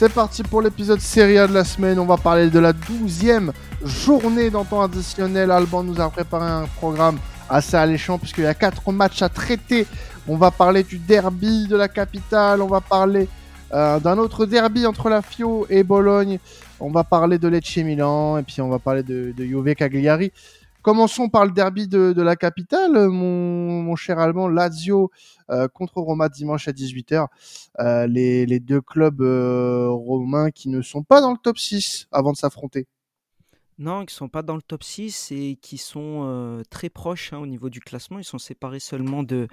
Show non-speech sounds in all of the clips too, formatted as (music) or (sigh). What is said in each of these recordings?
C'est parti pour l'épisode série A de la semaine. On va parler de la douzième journée dans temps additionnel. Alban nous a préparé un programme assez alléchant puisqu'il y a quatre matchs à traiter. On va parler du derby de la capitale. On va parler euh, d'un autre derby entre la Fio et Bologne. On va parler de Lecce Milan et puis on va parler de, de Juve Cagliari. Commençons par le derby de, la capitale, mon, cher allemand Lazio euh, contre Roma dimanche à 18h. Euh, les, deux clubs euh, romains qui ne sont pas dans le top 6 avant de s'affronter. Non, qui ne sont pas dans le top 6 et qui sont très proches hein, au niveau du classement. Ils sont séparés seulement de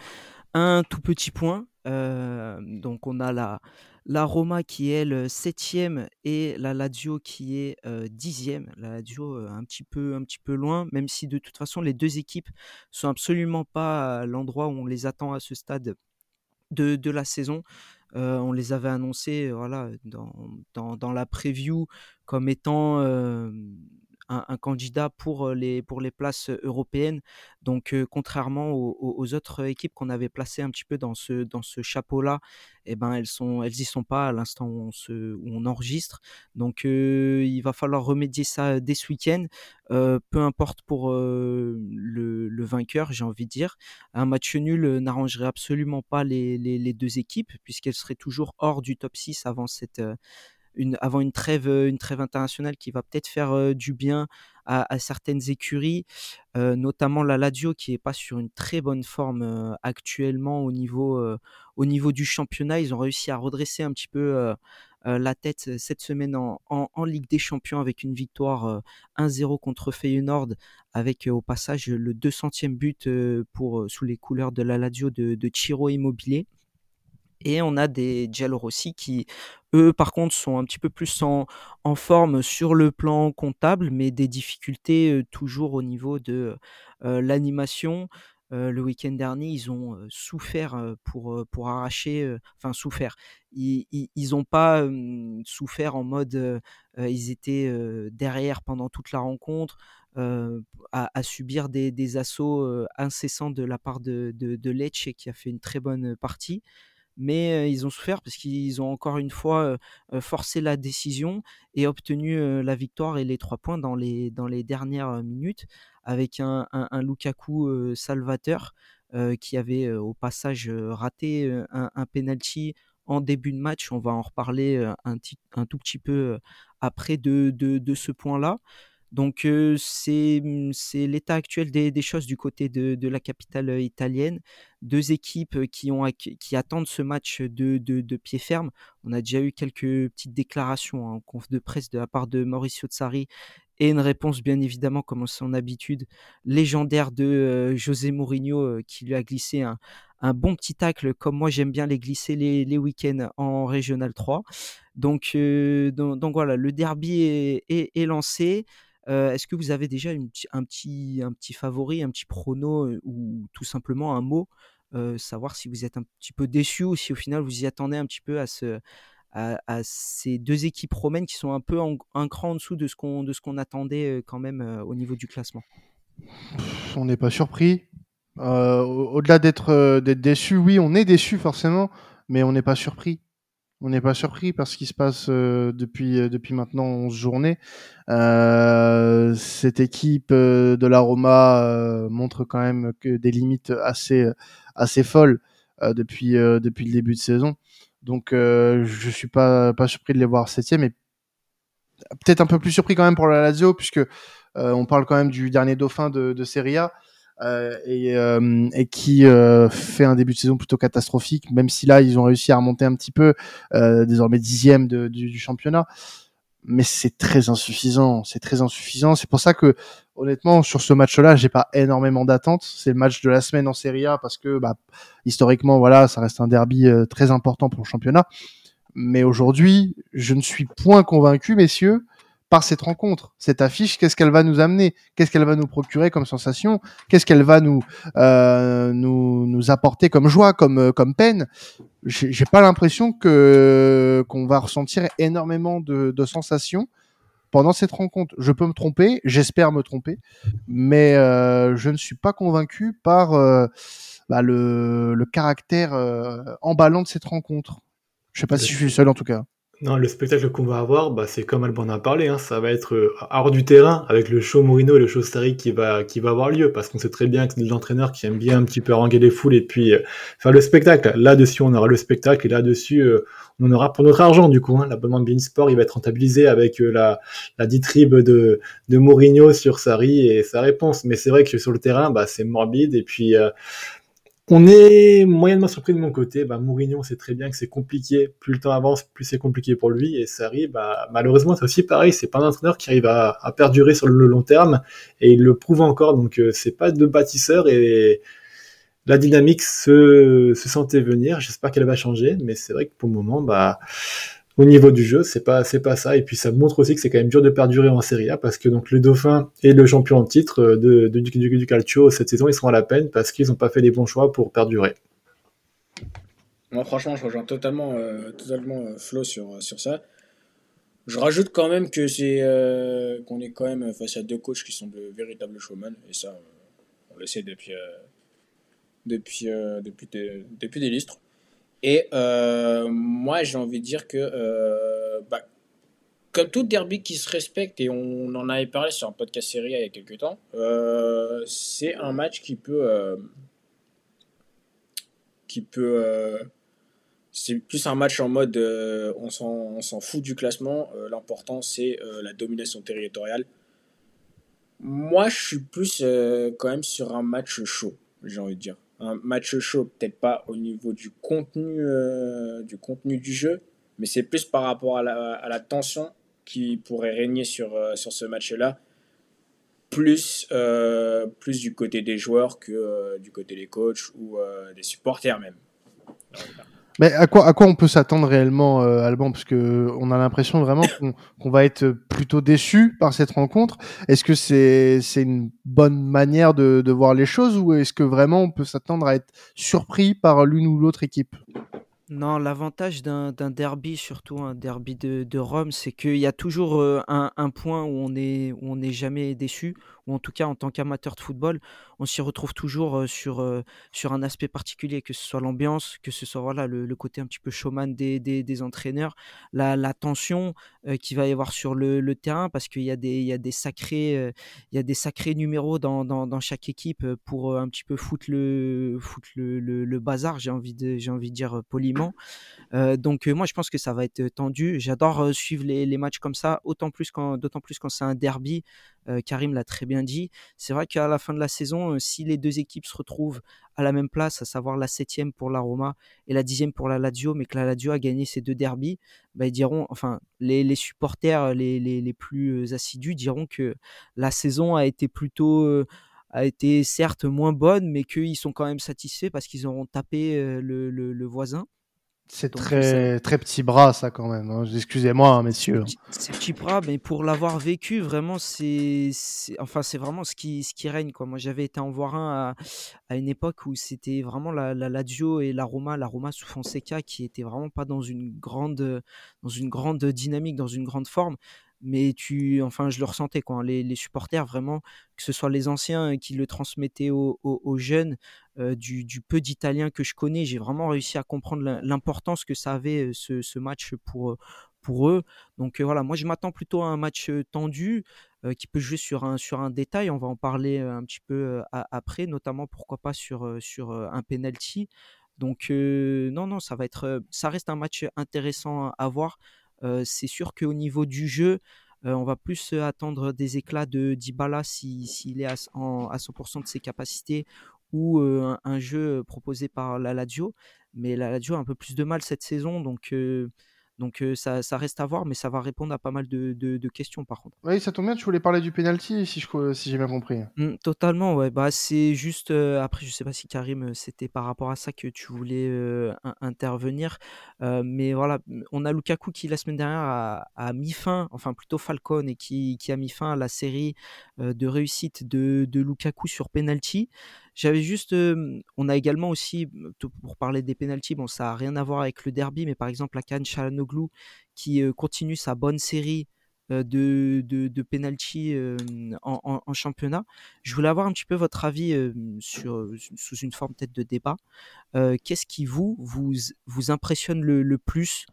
un tout petit point. donc on a la, Roma qui est le septième et la Lazio qui est dixième. La Lazio un petit peu un petit peu loin, même si de toute façon les deux équipes sont absolument pas à l'endroit où on les attend à ce stade de, de la saison. on les avait annoncés voilà, dans, dans, dans, la preview comme étant un, candidat pour les, pour les places européennes. Donc, contrairement aux, autres équipes qu'on avait placées un petit peu dans ce, dans ce chapeau-là, eh ben, elles sont, elles sont pas à l'instant où on, où on enregistre. Donc, il va falloir remédier ça dès ce week-end. peu importe pour le, le, vainqueur, j'ai envie de dire. Un match nul n'arrangerait absolument pas les, les, les deux équipes, puisqu'elles seraient toujours hors du top 6 avant cette avant une trêve, euh, une trêve internationale qui va peut-être faire euh, du bien à, certaines écuries, euh, notamment la Lazio qui est pas sur une très bonne forme actuellement au niveau, au niveau du championnat. Ils ont réussi à redresser un petit peu la tête cette semaine en, Ligue des Champions avec une victoire 1-0 contre Feyenoord, avec au passage le 200e but sous les couleurs de la Lazio de, de Chiro Immobilier. Et on a des Giallorossi qui, eux, par contre, sont un petit peu plus en, forme sur le plan comptable, mais des difficultés toujours au niveau de l'animation. le week-end dernier, ils ont souffert pour, pour arracher, enfin souffert. Ils n'ont pas souffert en mode ils étaient derrière pendant toute la rencontre. À, subir des, assauts incessants de la part de, de, de Lecce qui a fait une très bonne partie mais ils ont souffert parce qu'ils ont encore une fois forcé la décision et obtenu la victoire et les trois points dans les, dans les dernières minutes avec un, un, Lukaku salvateur qui avait au passage raté un, un penalty en début de match. On va en reparler un, un tout petit peu après de, de, de ce point-là. Donc mmh, c'est l'état actuel des, choses du côté de, la capitale italienne. Deux équipes qui, ont, qui attendent ce match de, de, pied ferme. On a déjà eu quelques petites déclarations en conf de presse de la part de Mauricio Tsari et une réponse bien évidemment comme son habitude légendaire de José Mourinho qui lui a glissé un, bon petit tacle comme moi j'aime bien les glisser les, week-ends en Régional 3. Donc, donc, voilà, le derby est lancé. Est-ce que vous avez déjà un, petit, favori, un petit prono ou tout simplement un mot Savoir si vous êtes un petit peu déçu ou si au final vous y attendez un petit peu à, ce, à, ces deux équipes romaines qui sont un peu un cran en dessous de ce qu'on qu'on attendait quand même au niveau du classement? On n'est pas surpris. Au-delà d'être déçu, oui, on est déçu forcément, mais on n'est pas surpris. On n'est pas surpris par ce qui se passe euh, depuis, euh, depuis maintenant 11 journées. Euh, cette équipe de la Roma montre quand même que des limites assez, assez folles depuis, depuis le début de saison. Donc je suis pas, pas surpris de les voir septième et peut-être un peu plus surpris quand même pour la Lazio puisque on parle quand même du dernier dauphin de, de Serie A. Euh, et, euh, et, qui euh, fait un début de saison plutôt catastrophique, même si là ils ont réussi à remonter un petit peu, désormais dixième du, du, championnat. Mais c'est très insuffisant, c'est très insuffisant. C'est pour ça que honnêtement sur ce match-là, j'ai pas énormément d'attentes. C'est le match de la semaine en Serie A parce que bah, historiquement voilà, ça reste un derby très important pour le championnat. Mais aujourd'hui, je ne suis point convaincu, messieurs, par cette rencontre, cette affiche, qu'est-ce qu'elle va nous amener, qu'est-ce qu'elle va nous procurer comme sensation, qu'est-ce qu'elle va nous, euh, nous nous apporter comme joie, comme euh, comme peine? J'ai pas l'impression que qu'on va ressentir énormément de, sensations pendant cette rencontre. Je peux me tromper, j'espère me tromper, mais euh, je ne suis pas convaincu par bah, le, le caractère emballant de cette rencontre. Je sais pas si je suis seul en tout cas. Non, le spectacle qu'on va avoir, bah, c'est comme Alban a parlé, hein, ça va être euh, hors du terrain avec le show Mourinho et le show Starry qui va, qui va avoir lieu parce qu'on sait très bien que c'est l'entraîneur qui aime bien un petit peu haranguer les foules et puis euh, faire le spectacle. Là-dessus, on aura le spectacle et là-dessus, euh, on aura pour notre argent du coup. Hein, L'abonnement de Beansport, il va être rentabilisé avec la, la distrib de, de Mourinho sur Sarri et sa réponse. Mais c'est vrai que sur le terrain, bah, c'est morbide et puis on est moyennement surpris de mon côté. Bah, Mourinho, c'est très bien que c'est compliqué. Plus le temps avance, plus c'est compliqué pour lui. Et Sarri, bah, malheureusement, c'est aussi pareil. C'est pas un entraîneur qui arrive à, perdurer sur le long terme. Et il le prouve encore. Donc, euh, c'est pas de bâtisseur. Et la dynamique se, se sentait venir. J'espère qu'elle va changer. Mais c'est vrai que pour le moment, bah, au niveau du jeu, c'est pas c'est pas ça. Et puis ça montre aussi que c'est quand même dur de perdurer en Serie A parce que donc le Dauphin et le champion en titre euh, de, du, du, Calcio cette saison, ils seront à la peine parce qu'ils n'ont pas fait les bons choix pour perdurer. Moi, franchement, je rejoins totalement, euh, totalement euh, Flo sur, sur ça. Je rajoute quand même que c'est qu'on est quand même face à deux coachs qui sont de véritables showmen et ça, on le sait depuis depuis depuis depuis des lustres. Et euh, moi, j'ai envie de dire que, euh, bah, comme tout derby qui se respecte, et on en avait parlé sur un podcast série il y a quelques temps, euh, c'est un match qui peut. qui peut. c'est plus un match en mode on s'en fout du classement. L'important, c'est la domination territoriale. Moi, je suis plus quand même sur un match chaud, j'ai envie de dire un match chaud, peut-être pas au niveau du contenu, euh, du contenu du jeu, mais c'est plus par rapport à la, tension qui pourrait régner sur, euh, sur ce match-là, plus, euh, plus du côté des joueurs que du côté des coachs ou des supporters même. Mais à quoi, on peut s'attendre réellement, euh, Alban? Parce que on a l'impression vraiment qu'on va être plutôt déçu par cette rencontre. Est-ce que c'est une bonne manière de voir les choses ou est-ce que vraiment on peut s'attendre à être surpris par l'une ou l'autre équipe? Non, l'avantage d'un derby, surtout un derby de, Rome, c'est qu'il y a toujours euh, un, point où on est, où on n'est jamais déçu, ou en tout cas en tant qu'amateur de football, on s'y retrouve toujours euh, sur, euh, sur un aspect particulier, que ce soit l'ambiance, que ce soit voilà, le, côté un petit peu showman des, des, entraîneurs, la, la tension qu'il va y avoir sur le, terrain, parce qu'il y, a des, y, des sacrés, y a des sacrés numéros dans, dans, dans chaque équipe pour un petit peu foutre le, foutre le, le, bazar, j'ai envie, de, envie de dire poliment donc moi je pense que ça va être tendu. J'adore suivre les, matchs comme ça, d'autant plus quand c'est un derby. Karim l'a très bien dit. C'est vrai qu'à la fin de la saison, si les deux équipes se retrouvent à la même place, à savoir la septième pour la Roma et la dixième pour la Lazio, mais que la Lazio a gagné ces deux derbies, bah, les, supporters les, plus assidus diront que la saison a été plutôt a été certes moins bonne, mais qu'ils sont quand même satisfaits parce qu'ils auront tapé le voisin. C'est très, très petit bras, ça, quand même. Hein. Excusez-moi, hein, messieurs. C'est petit bras, mais pour l'avoir vécu, vraiment, c'est enfin, c'est vraiment ce qui, ce qui règne. Quoi. Moi, j'avais été en voir un à, à une époque où c'était vraiment la, la Lazio et la Roma, la Roma sous Fonseca, qui était vraiment pas dans une grande, dans une grande dynamique, dans une grande forme mais tu, enfin, je le ressentais quoi. Hein, les, supporters vraiment, que ce soit les anciens qui le transmettaient aux, jeunes, euh, du, peu d'Italiens que je connais, j'ai vraiment réussi à comprendre l'importance que ça avait ce, ce, match pour pour eux. Donc voilà, moi je m'attends plutôt à un match tendu qui peut jouer sur un sur un détail. On va en parler un petit peu après, notamment pourquoi pas sur sur un penalty. Donc non non, ça va être, ça reste un match intéressant à voir c'est sûr qu'au niveau du jeu, on va plus attendre des éclats de Dybala s'il est à, à 100% de ses capacités ou un, jeu proposé par la Lazio. Mais la Lazio a un peu plus de mal cette saison, donc donc ça, ça, reste à voir, mais ça va répondre à pas mal de, de, questions par contre. Oui, ça tombe bien, tu voulais parler du penalty si, j'ai bien compris. Mmh, totalement, ouais. Bah, c'est juste, après, je sais pas si Karim, c'était par rapport à ça que tu voulais intervenir, mais voilà, on a Lukaku qui la semaine dernière a, a, mis fin, enfin plutôt Falcon, et qui, qui a mis fin à la série de réussite de, de Lukaku sur penalty. J'avais juste, on a également aussi, pour parler des pénalties, bon, ça a rien à voir avec le derby, mais par exemple, la Cannes Chalanoglu qui continue sa bonne série de, de, de penalty en, championnat. Je voulais avoir un petit peu votre avis sur, sous une forme peut-être de débat. Qu'est-ce qui vous, vous, vous impressionne le, plus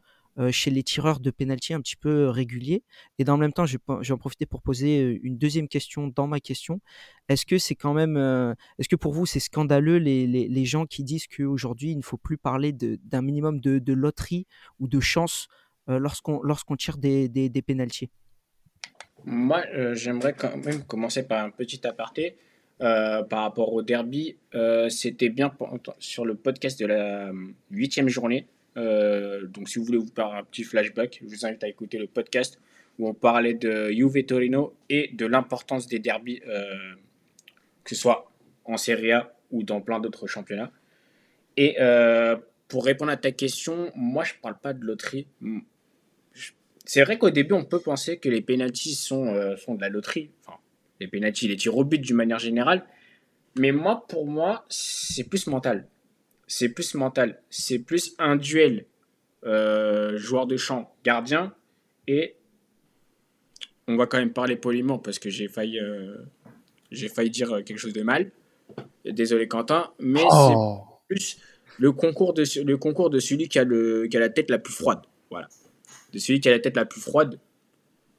chez les tireurs de pénalty un petit peu réguliers. Et dans le même temps, je vais en profiter pour poser une deuxième question dans ma question. Est-ce que c'est quand même, est-ce que pour vous c'est scandaleux les, les, les, gens qui disent qu'aujourd'hui il ne faut plus parler d'un minimum de, de, loterie ou de chance lorsqu'on tire des, des, des Moi, j'aimerais quand même commencer par un petit aparté. Par rapport au derby, c'était bien sur le podcast de la huitième journée. Euh, donc, si vous voulez vous faire un petit flashback, je vous invite à écouter le podcast où on parlait de Juve Torino et de l'importance des derbys, que ce soit en Serie A ou dans plein d'autres championnats. Et pour répondre à ta question, moi je parle pas de loterie. C'est vrai qu'au début on peut penser que les pénalties sont, sont de la loterie. Enfin, les pénaltys, les tirs au but d'une manière générale. Mais moi, pour moi, c'est plus mental. C'est plus mental. C'est plus un duel euh, joueur de champ, gardien. Et on va quand même parler poliment parce que j'ai failli, euh, j'ai failli dire quelque chose de mal. Désolé Quentin, mais oh. c'est plus le concours, de, le concours de celui qui a, le, qui a la tête la plus froide. Voilà. De celui qui a la tête la plus froide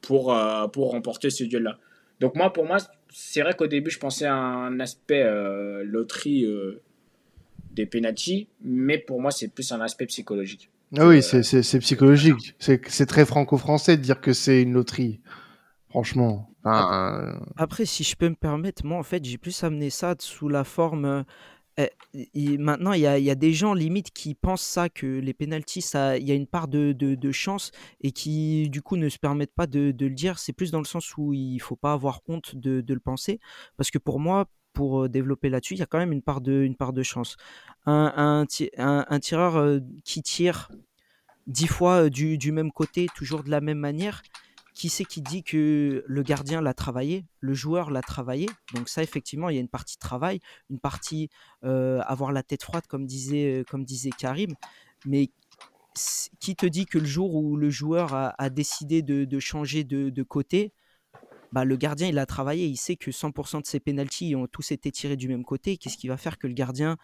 pour, euh, pour remporter ce duel-là. Donc moi, pour moi, c'est vrai qu'au début, je pensais à un aspect euh, loterie euh, des penalties, mais pour moi, c'est plus un aspect psychologique. Ah oui, euh, c'est psychologique. C'est très franco-français de dire que c'est une loterie. Franchement. Après, si je peux me permettre, moi, en fait, j'ai plus amené ça sous la forme eh, maintenant, il y a, des gens limite qui pensent ça, que les pénalties, ça, il y a une part de, chance et qui du coup ne se permettent pas de, le dire. C'est plus dans le sens où il faut pas avoir honte de, le penser, parce que pour moi, pour développer là-dessus, il y a quand même une part de, une part de chance. Un, un, tireur qui tire dix fois du, du, même côté, toujours de la même manière, qui c'est qui dit que le gardien l'a travaillé, le joueur l'a travaillé? Donc ça, effectivement, il y a une partie travail, une partie euh, avoir la tête froide, comme disait, comme disait Karim. Mais qui te dit que le jour où le joueur a, décidé de, changer de, côté, bah, le gardien, il a travaillé, il sait que 100% de ses pénalties ont tous été tirés du même côté. Qu'est-ce qui va faire que le gardien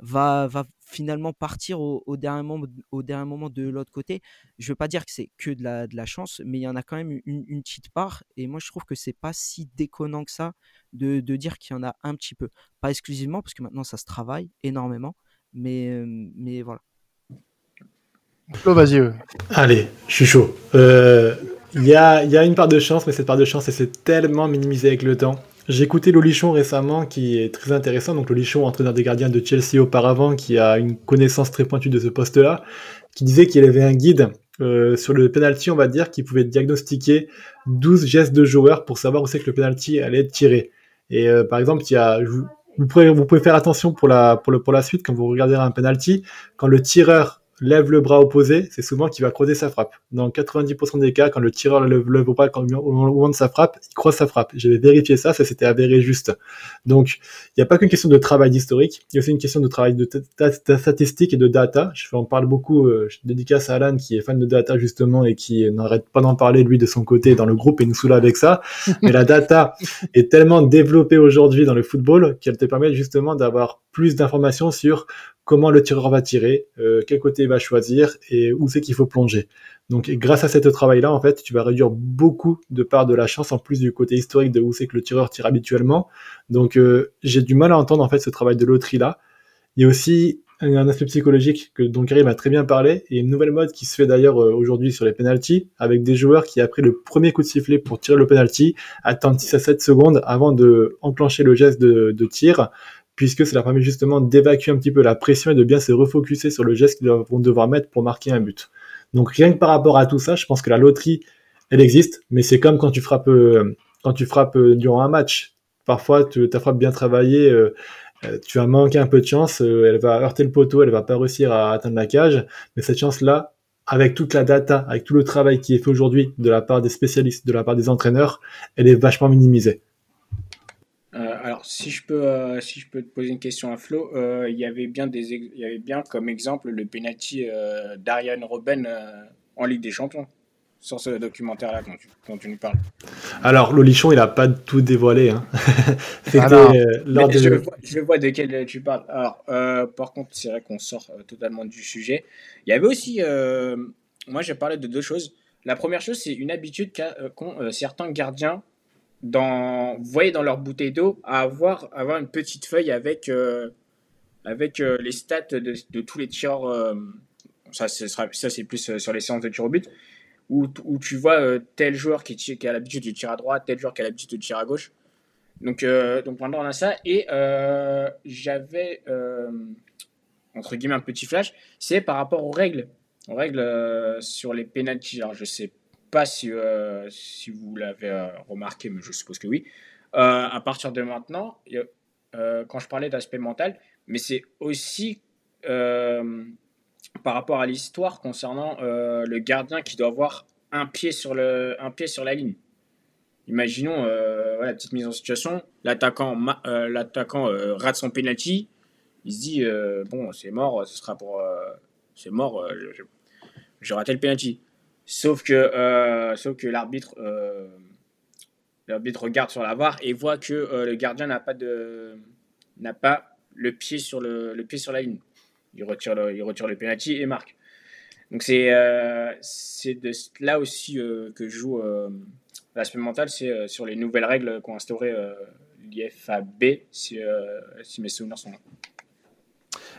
va, va finalement partir au, dernier moment, au dernier moment de l'autre côté? Je veux pas dire que c'est que de la, de la chance, mais il y en a quand même une, une petite part. Et moi, je trouve que c'est pas si déconnant que ça de, de dire qu'il y en a un petit peu. Pas exclusivement, parce que maintenant, ça se travaille énormément. Mais, mais voilà. vas-y. Allez, je suis chaud. Euh, il y, a, une part de chance, mais cette part de chance, elle s'est tellement minimisée avec le temps. J'ai écouté Lolichon récemment, qui est très intéressant. Donc Lolichon, entraîneur des gardiens de Chelsea auparavant, qui a une connaissance très pointue de ce poste-là, qui disait qu'il avait un guide euh, sur le penalty, on va dire, qui pouvait diagnostiquer 12 gestes de joueurs pour savoir où c'est que le penalty allait être tiré. Et euh, par exemple, il y a, vous, pouvez, vous pouvez faire attention pour la, pour, le, pour la suite quand vous regardez un penalty, quand le tireur lève le bras opposé, c'est souvent qu'il va croiser sa frappe. Dans 90% des cas, quand le tireur lève le bras au moment de sa frappe, il croise sa frappe. J'avais vérifié ça, ça s'était avéré juste. Donc, il n'y a pas qu'une question de travail historique, il y a aussi une question de travail de, statistique et de data. Je en parle beaucoup, euh, je dédicace à Alan qui est fan de data justement et qui n'arrête pas d'en parler lui de son côté dans le groupe et nous soulève avec ça. (laughs) Mais la data est tellement développée aujourd'hui dans le football qu'elle te permet justement d'avoir plus d'informations sur comment le tireur va tirer, euh, quel côté il va choisir et où c'est qu'il faut plonger. Donc grâce à ce travail-là, en fait, tu vas réduire beaucoup de parts de la chance en plus du côté historique de où c'est que le tireur tire habituellement. Donc euh, j'ai du mal à entendre en fait ce travail de loterie-là. Il y a aussi un aspect psychologique que dont Karim a très bien parlé et une nouvelle mode qui se fait d'ailleurs euh, aujourd'hui sur les penalties avec des joueurs qui après le premier coup de sifflet pour tirer le penalty attendent 6 à 7 secondes avant de enclencher le geste de tir puisque leur permet justement d'évacuer un petit peu la pression et de bien se refocuser sur le geste qu'ils vont devoir mettre pour marquer un but. Donc rien que par rapport à tout ça, je pense que la loterie, elle existe, mais c'est comme quand tu frappes, euh, quand euh, durant un match. Parfois, tu, ta frappe bien travaillée, euh, tu as manqué un peu de chance, elle va heurter le poteau, elle va pas réussir à atteindre la cage, mais cette chance-là, avec toute la data, avec tout le travail qui est fait aujourd'hui de la part des spécialistes, de la part des entraîneurs, elle est vachement minimisée. Euh, alors, si je, peux, euh, si je peux te poser une question à Flo, euh, il, y avait bien des, il y avait bien comme exemple le penalty d'Ariane Robben en Ligue des Champions sur ce documentaire-là dont, tu nous parles. Alors, Lolichon, il n'a pas tout dévoilé. Hein. (laughs) je, vois, de quel tu parles. Alors, par contre, c'est vrai qu'on sort totalement du sujet. Il y avait aussi moi, j'ai parlé de deux choses. La première chose, c'est une habitude qu'ont certains gardiens dans, voyez, dans leur bouteille d'eau, à avoir, avoir une petite feuille avec, avec les stats de, de, tous les tireurs. ça, ça c'est plus sur les séances de tir au but où, où tu vois euh, tel joueur qui, qui a l'habitude de tirer à droite, tel joueur qui a l'habitude de tirer à gauche. Donc, euh, donc maintenant on a ça. Et euh, j'avais, entre guillemets, un petit flash, c'est par rapport aux règles. Aux règles sur les pénalties. Alors je sais pas si, si vous l'avez remarqué, mais je suppose que oui. à partir de maintenant, quand je parlais d'aspect mental, mais c'est aussi par rapport à l'histoire concernant euh, le gardien qui doit avoir un pied sur, le, un pied sur la ligne. Imaginons, euh, voilà, petite mise en situation, l'attaquant euh, l'attaquant rate son penalty, il se dit bon c'est mort, ce sera pour c'est mort, j'ai raté le penalty. Sauf que sauf que l'arbitre l'arbitre regarde sur la VAR et voit que le gardien n'a pas de pas le pied sur le, le pied sur la ligne il retire le, il retire le penalty et marque. Donc c'est euh, de là aussi euh, que joue euh, l'aspect mental, c'est sur les nouvelles règles qu'ont instauré l'IFAB, si, si mes souvenirs sont là.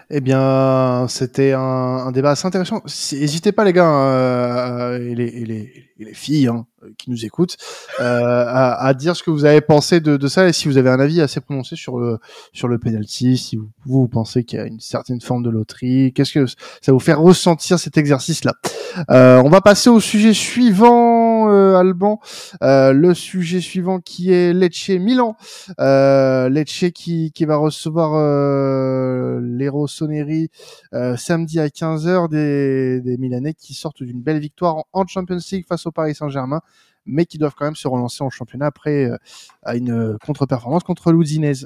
Eh bien, c'était un, un, débat assez intéressant. N'hésitez pas, les gars, euh, et, les, les, les, filles hein, qui nous écoutent, euh, à, à, dire ce que vous avez pensé de, de, ça et si vous avez un avis assez prononcé sur le sur le penalty, si vous, vous pensez qu'il y a une certaine forme de loterie, qu'est-ce que ça vous fait ressentir cet exercice-là? Euh, On va passer au sujet suivant, euh, Alban. Euh, le sujet suivant qui est Lecce Milan. Euh, Lecce qui, qui va recevoir euh, samedi à 15h des, des Milanais qui sortent d'une belle victoire en, Champions League face au Paris Saint-Germain mais qui doivent quand même se relancer en championnat après euh, une contre-performance contre l'Udinese.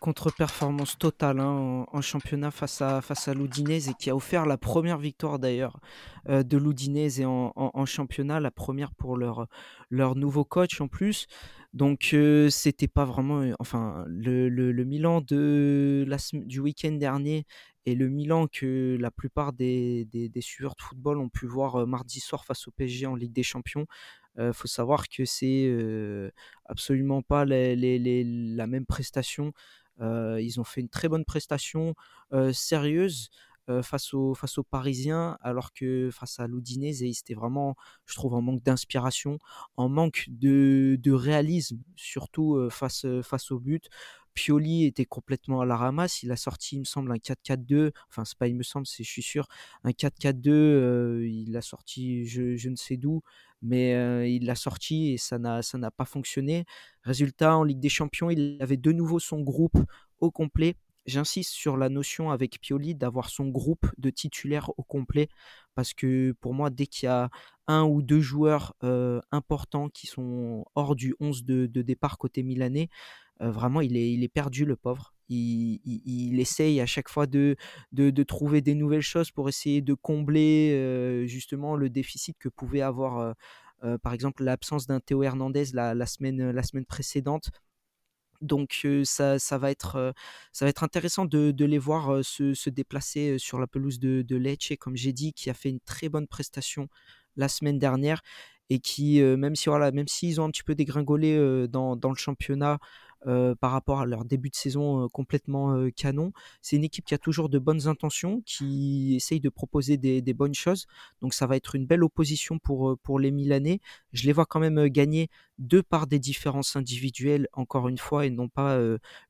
Contre-performance totale hein, en, championnat face à, face à l'Udinese et qui a offert la première victoire d'ailleurs euh, de l'Udinese en, championnat, la première pour leur, nouveau coach en plus. Donc euh, c'était pas vraiment, enfin le, Milan du week-end dernier et le Milan que la plupart des, des, suiveurs de football ont pu voir mardi soir face au PSG en Ligue des Champions. Il faut savoir que c'est absolument pas la même prestation. ils ont fait une très bonne prestation sérieuse face, aux, face Parisiens, alors que face à l'Udinese, c'était vraiment, je trouve, en manque d'inspiration, en manque de, de réalisme, surtout face, face au but. Pioli était complètement à la ramasse. Il a sorti, il me semble, un 4-4-2. Enfin, c'est pas, il me semble, c'est, je suis sûr, un 4-4-2. Euh, il a sorti, je, je ne sais d'où, mais euh, il l'a sorti et ça n'a, ça n'a pas fonctionné. Résultat, en Ligue des Champions, il avait de nouveau son groupe au complet. J'insiste sur la notion avec Pioli d'avoir son groupe de titulaires au complet parce que pour moi, dès qu'il y a un ou deux joueurs importants qui sont hors du 11 de, départ côté milanais, vraiment, il est, perdu, le pauvre. Il, essaye à chaque fois de, trouver des nouvelles choses pour essayer de combler justement le déficit que pouvait avoir, euh, par exemple, l'absence d'un Théo Hernandez la semaine précédente. Donc ça, va être, intéressant de, les voir se, déplacer sur la pelouse de, Lecce, comme j'ai dit, qui a fait une très bonne prestation la semaine dernière et qui, même si voilà, même s'ils ont un petit peu dégringolé dans, le championnat, par rapport à leur début de saison euh, complètement euh, canon. C'est une équipe qui a toujours de bonnes intentions, qui essaye de proposer des, bonnes choses. Donc ça va être une belle opposition pour, pour les Milanais. Je les vois quand même gagner de par des différences individuelles, encore une fois, et non pas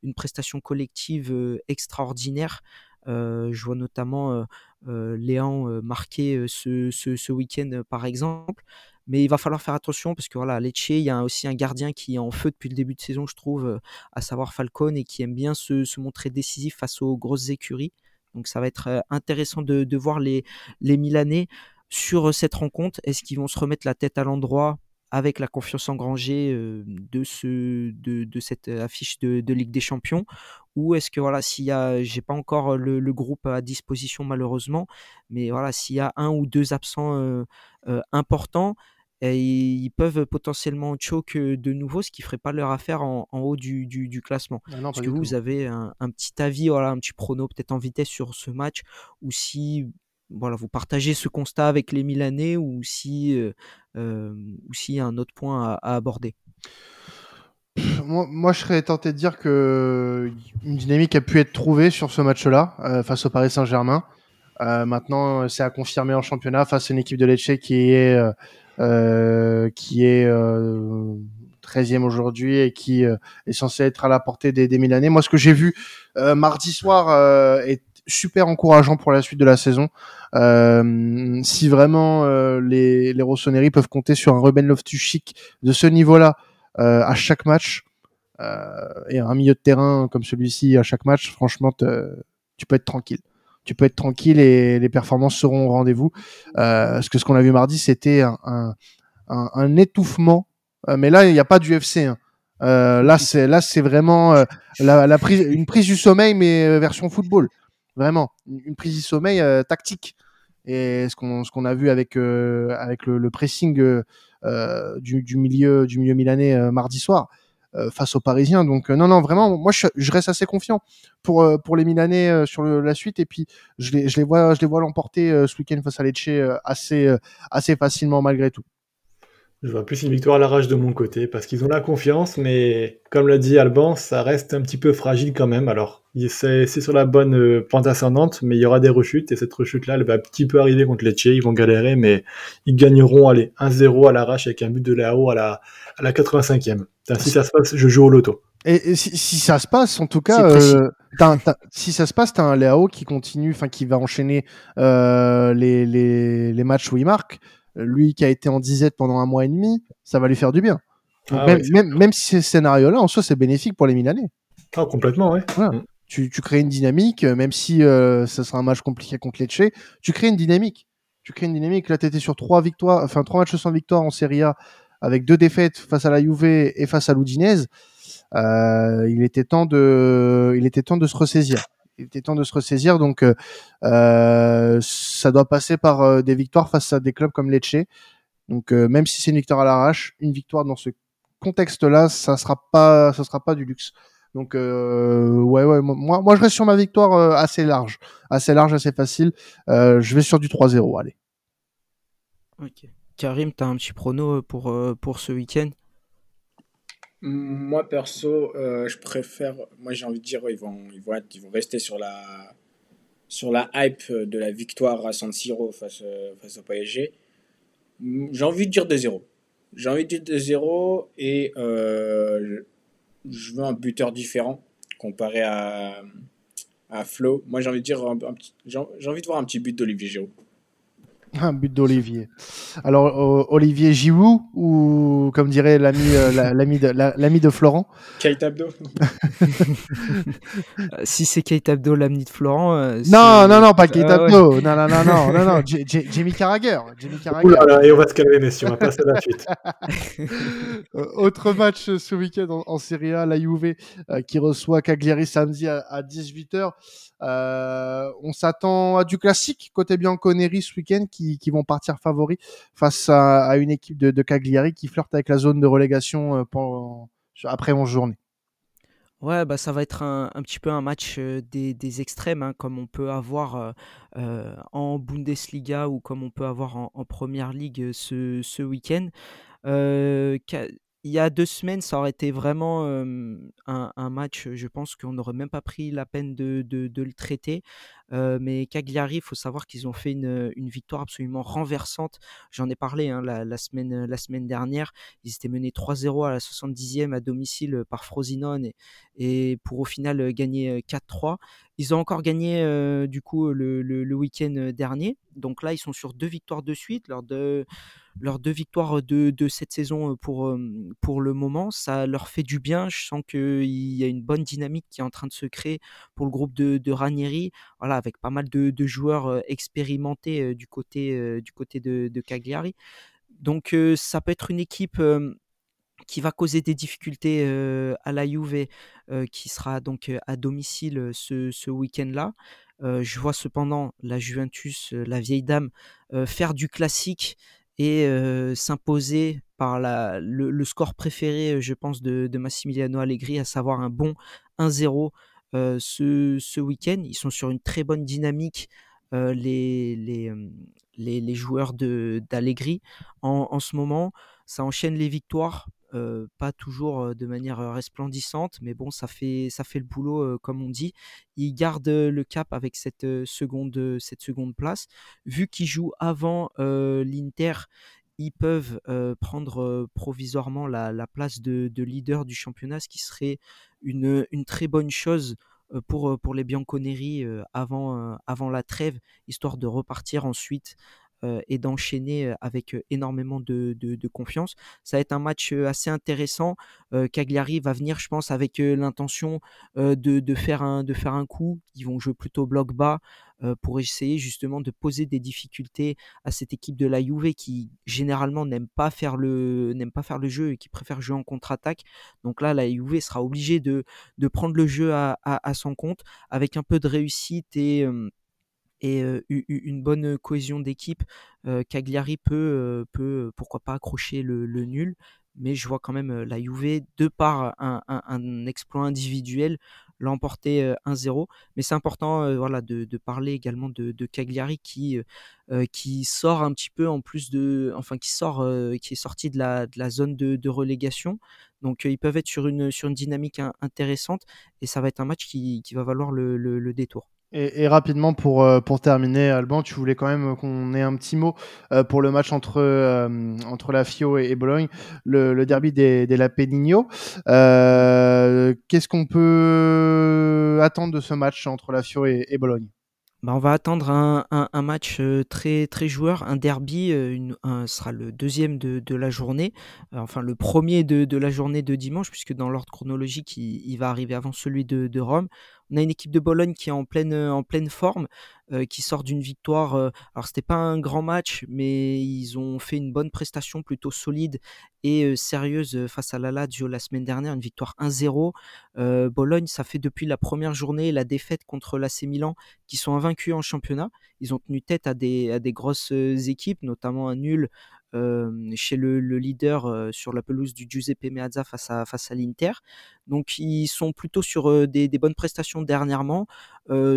une prestation collective extraordinaire. je vois notamment Léon marquer ce, ce week-end, par exemple. Mais il va falloir faire attention parce que voilà, Lecce, il y a aussi un gardien qui est en feu depuis le début de saison, je trouve, euh, à savoir Falcone, et qui aime bien se, montrer décisif face aux grosses écuries. Donc ça va être euh, intéressant de, voir les, les Milanais sur euh, cette rencontre. Est-ce qu'ils vont se remettre la tête à l'endroit avec la confiance engrangée de, ce, de, cette affiche de, Ligue des Champions? Ou est-ce que voilà, s'il y a, j'ai pas encore le, groupe à disposition malheureusement, mais voilà, s'il y a un ou deux absents importants, et ils peuvent potentiellement choke de nouveau, ce qui ferait pas leur affaire en, en haut du, du, du classement. Ah Est-ce que vous, vous avez un, un, petit avis, voilà, un petit prono peut-être en vitesse sur ce match, ou si voilà, vous partagez ce constat avec les Milanais ou si ou s'il y a un autre point à, aborder? Moi, moi, je serais tenté de dire que une dynamique a pu être trouvée sur ce match-là face au Paris Saint-Germain. maintenant, c'est à confirmer en championnat face à une équipe de Lecce qui est qui est 13e aujourd'hui et qui est censé être à la portée des, des Milanais. Moi, ce que j'ai vu mardi soir est super encourageant pour la suite de la saison. Euh, si vraiment euh, les, les Rossoneri peuvent compter sur un Ruben Loftus-Cheek de ce niveau-là euh, à chaque match et un milieu de terrain comme celui-ci à chaque match, franchement, tu peux être tranquille. Tu peux être tranquille et les performances seront au rendez-vous. parce que ce qu'on a vu mardi, c'était un, étouffement. mais là, il n'y a pas du FC. Hein. là, c'est là, c'est vraiment une prise du sommeil, mais version football. Vraiment, une prise du sommeil euh, tactique. Et ce qu'on a vu avec euh, le, pressing euh, du milieu milanais mardi soir face aux Parisiens. Donc non non vraiment, moi je, reste assez confiant pour pour les Milanais sur la suite. Et puis je les je les vois je les vois l'emporter ce week-end face à Lecce assez assez facilement malgré tout. Je vois plus une victoire à l'arrache de mon côté parce qu'ils ont la confiance, mais comme l'a dit Alban, ça reste un petit peu fragile quand même. Alors, c'est sur la bonne euh, pente ascendante, mais il y aura des rechutes et cette rechute-là, elle va un petit peu arriver contre Lecce. Ils vont galérer, mais ils gagneront allez, 1-0 à l'arrache avec un but de Léao à la, à la 85e. Si ça se passe, je joue au loto. Et, si, ça se passe, en tout cas, euh, si ça se passe, t'as un Léao qui continue, enfin qui va enchaîner euh, les, les, les matchs où il marque lui qui a été en disette pendant un mois et demi, ça va lui faire du bien. Ah même, même, si ce scénario-là, en soi, c'est bénéfique pour les Milanais. Ah, complètement, ouais. Mm. Tu, tu, crées une dynamique, euh, même si euh, ça sera un match compliqué contre Lecce, tu crées une dynamique. Tu crées une dynamique. Là, tu étais sur trois victoires, enfin trois matchs sans victoire en Serie A, avec deux défaites face à la Juve et face à l'Udinese. Euh, il était temps de, il était temps de se ressaisir il était temps de se ressaisir. Donc, euh, euh, ça doit passer par euh, des victoires face à des clubs comme Lecce. Donc, même si c'est une victoire à l'arrache, une victoire dans ce contexte-là, ça sera pas, ça sera pas du luxe. Donc, ouais, ouais, moi, moi, je reste sur ma victoire assez large, assez large, assez facile. je vais sur du 3-0, allez. Ok. Karim, tu as un petit prono pour, pour ce week-end? Moi, perso, euh, je préfère. Moi, j'ai envie de dire, ils, vont, ils, vont ils vont rester sur la, sur la hype de la victoire à San Siro face, face au PSG. J'ai envie de dire 2-0. J'ai envie de dire 2-0 et euh, je veux un buteur différent comparé à, à Flo. Moi, j'ai envie de envie de voir un petit but d'Olivier Giroud. Un but d'Olivier. Alors, Olivier Giroud ou, comme dirait l'ami euh, l'ami de, l'ami de Florent? Kate Abdo. (laughs) Euh, si c'est Kate Abdo, l'ami de Florent. Euh, non, non, non, pas Kate ah Abdo. Non, non, non, non, non, non. Jamie Carragher. Jamie Carragher. et on va se calmer, messieurs. On va passer à la suite. (laughs) autre match ce week-end en, en, Serie A, la Juve qui reçoit Cagliari samedi à, à 18h. Euh, on s'attend à du classique côté Bianconeri ce week-end qui, vont partir favoris face à, une équipe de, Cagliari qui flirte avec la zone de relégation euh, après 11 journées. Ouais, bah ça va être un, petit peu un match euh, des, extrêmes, hein, comme on peut avoir en Bundesliga ou comme on peut avoir en, Première Ligue ce week-end il y a deux semaines, ça aurait été vraiment un, match, je pense qu'on n'aurait même pas pris la peine de, le traiter. Mais Cagliari, il faut savoir qu'ils ont fait une, victoire absolument renversante. J'en ai parlé hein, la, semaine, dernière. Ils étaient menés 3-0 à la 70e à domicile par Frosinone et, pour au final gagner 4-3. Ils ont encore gagné du coup le, week-end dernier. Donc là, ils sont sur deux victoires de suite. Lors de leurs deux victoires de, de, cette saison pour, pour le moment. Ça leur fait du bien. Je sens qu'il y a une bonne dynamique qui est en train de se créer pour le groupe de, de Ranieri, voilà, avec pas mal de, joueurs expérimentés du côté, du côté de, Cagliari. Donc ça peut être une équipe qui va causer des difficultés à la Juve, qui sera donc à domicile ce, ce week-end-là. je vois cependant la Juventus, la vieille dame, faire du classique et s'imposer par le, score préféré, je pense, de, de, Massimiliano Allegri, à savoir un bon 1-0 ce, week-end. Ils sont sur une très bonne dynamique les, joueurs d'Allegri en, en, ce moment. Ça enchaîne les victoires, pas toujours de manière resplendissante, mais bon, ça fait, le boulot, comme on dit. Il garde le cap avec cette seconde, place. Vu qu'il joue avant l'Inter, ils peuvent prendre provisoirement la, la place de, de, leader du championnat, ce qui serait une, très bonne chose pour, les Bianconeri avant la trêve, histoire de repartir ensuite et d'enchaîner avec énormément de, confiance. Ça va être un match assez intéressant. Cagliari va venir, je pense, avec l'intention de, faire un, coup. Ils vont jouer plutôt bloc bas pour essayer justement de poser des difficultés à cette équipe de la Juve qui généralement n'aime pas faire le jeu et qui préfère jouer en contre-attaque. Donc là, la Juve sera obligée de, de prendre le jeu à, son compte avec un peu de réussite et et une bonne cohésion d'équipe, Cagliari peut, peut pourquoi pas accrocher le, nul, mais je vois quand même la Juve, de par un, exploit individuel, l'emporter 1-0. Mais c'est important voilà, de, parler également de, Cagliari qui, sort un petit peu en plus de. Enfin, qui, sort, qui est sorti de la, zone de, relégation. Donc ils peuvent être sur une, dynamique intéressante et ça va être un match qui, va valoir le détour. Et, rapidement pour, euh, pour terminer, Alban, tu voulais quand même qu'on ait un petit mot euh, pour le match entre, euh, entre la FIO et, Bologne, le, derby des, des Lapenigno. Qu'est-ce qu'on peut attendre de ce match entre la FIO et, Bologne? Bah on va attendre un, un, match très très joueur, un derby, une, un, sera le deuxième de, de la journée, enfin le premier de, de, la journée de dimanche, puisque dans l'ordre chronologique, il, il, va arriver avant celui de, de Rome. On a une équipe de Bologne qui est en pleine, en pleine forme, euh, qui sort d'une victoire. Euh, alors c'était pas un grand match, mais ils ont fait une bonne prestation plutôt solide et euh, sérieuse face à la Lazio la semaine dernière, une victoire 1-0. Bologne, ça fait depuis la première journée la défaite contre l'AC Milan, qui sont invaincus en championnat. Ils ont tenu tête à des, à des grosses équipes, notamment un nul chez le, leader sur la pelouse du Giuseppe Meazza face à, face à l'Inter. Donc ils sont plutôt sur des, des, bonnes prestations dernièrement,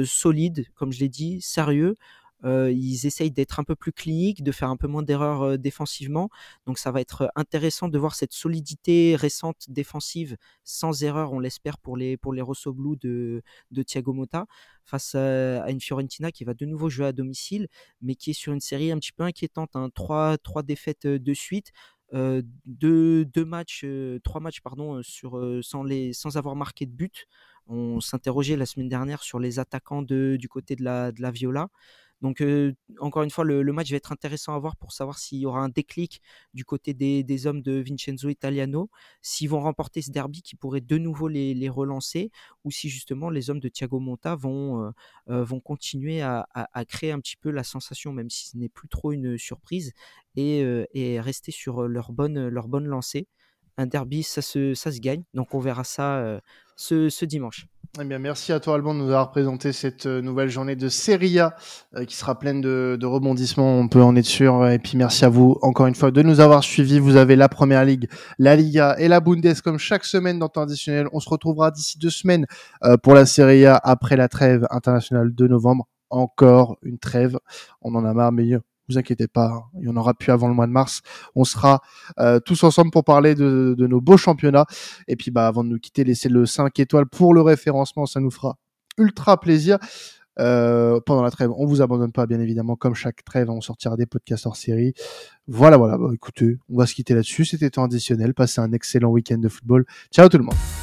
solides, comme je l'ai dit, sérieux. Ils essayent d'être un peu plus cliniques, de faire un peu moins d'erreurs défensivement. Donc ça va être intéressant de voir cette solidité récente défensive sans erreur, on l'espère pour les pour les Rosso Blue de, de Thiago Motta face à, une Fiorentina qui va de nouveau jouer à domicile, mais qui est sur une série un petit peu inquiétante. Hein. Trois, trois défaites de suite. Deux, deux, matchs, trois matchs pardon, sans, les, sans avoir marqué de but. On s'interrogeait la semaine dernière sur les attaquants du côté de la, de la Viola. Donc, encore une fois, le, match va être intéressant à voir pour savoir s'il y aura un déclic du côté des, hommes de Vincenzo Italiano, s'ils vont remporter ce derby qui pourrait de nouveau les, relancer, ou si justement les hommes de Thiago Monta vont, vont continuer à, créer un petit peu la sensation, même si ce n'est plus trop une surprise, et, rester sur leur bonne, leur bonne lancée. Un derby, ça se, ça se gagne, donc on verra ça ce dimanche. Eh bien, merci à toi, Alban, de nous avoir présenté cette euh, nouvelle journée de Serie A euh, qui sera pleine de, rebondissements, on peut en être sûr. Et puis, merci à vous, encore une fois, de nous avoir suivis. Vous avez la Première Ligue, la Liga et la Bundes comme chaque semaine dans temps additionnel. On se retrouvera d'ici deux semaines euh, pour la Serie A après la trêve internationale de novembre. Encore une trêve. On en a marre, mais vous inquiétez pas, hein. il y en aura plus avant le mois de mars. On sera euh, tous ensemble pour parler de, nos beaux championnats. Et puis, bah, avant de nous quitter, laissez le 5 étoiles pour le référencement, ça nous fera ultra plaisir. Euh, pendant la trêve, on vous abandonne pas, bien évidemment, comme chaque trêve, on sortira des podcasts hors série. Voilà, voilà. Bah, écoutez, on va se quitter là-dessus. C'était temps additionnel. Passez un excellent week-end de football. Ciao tout le monde.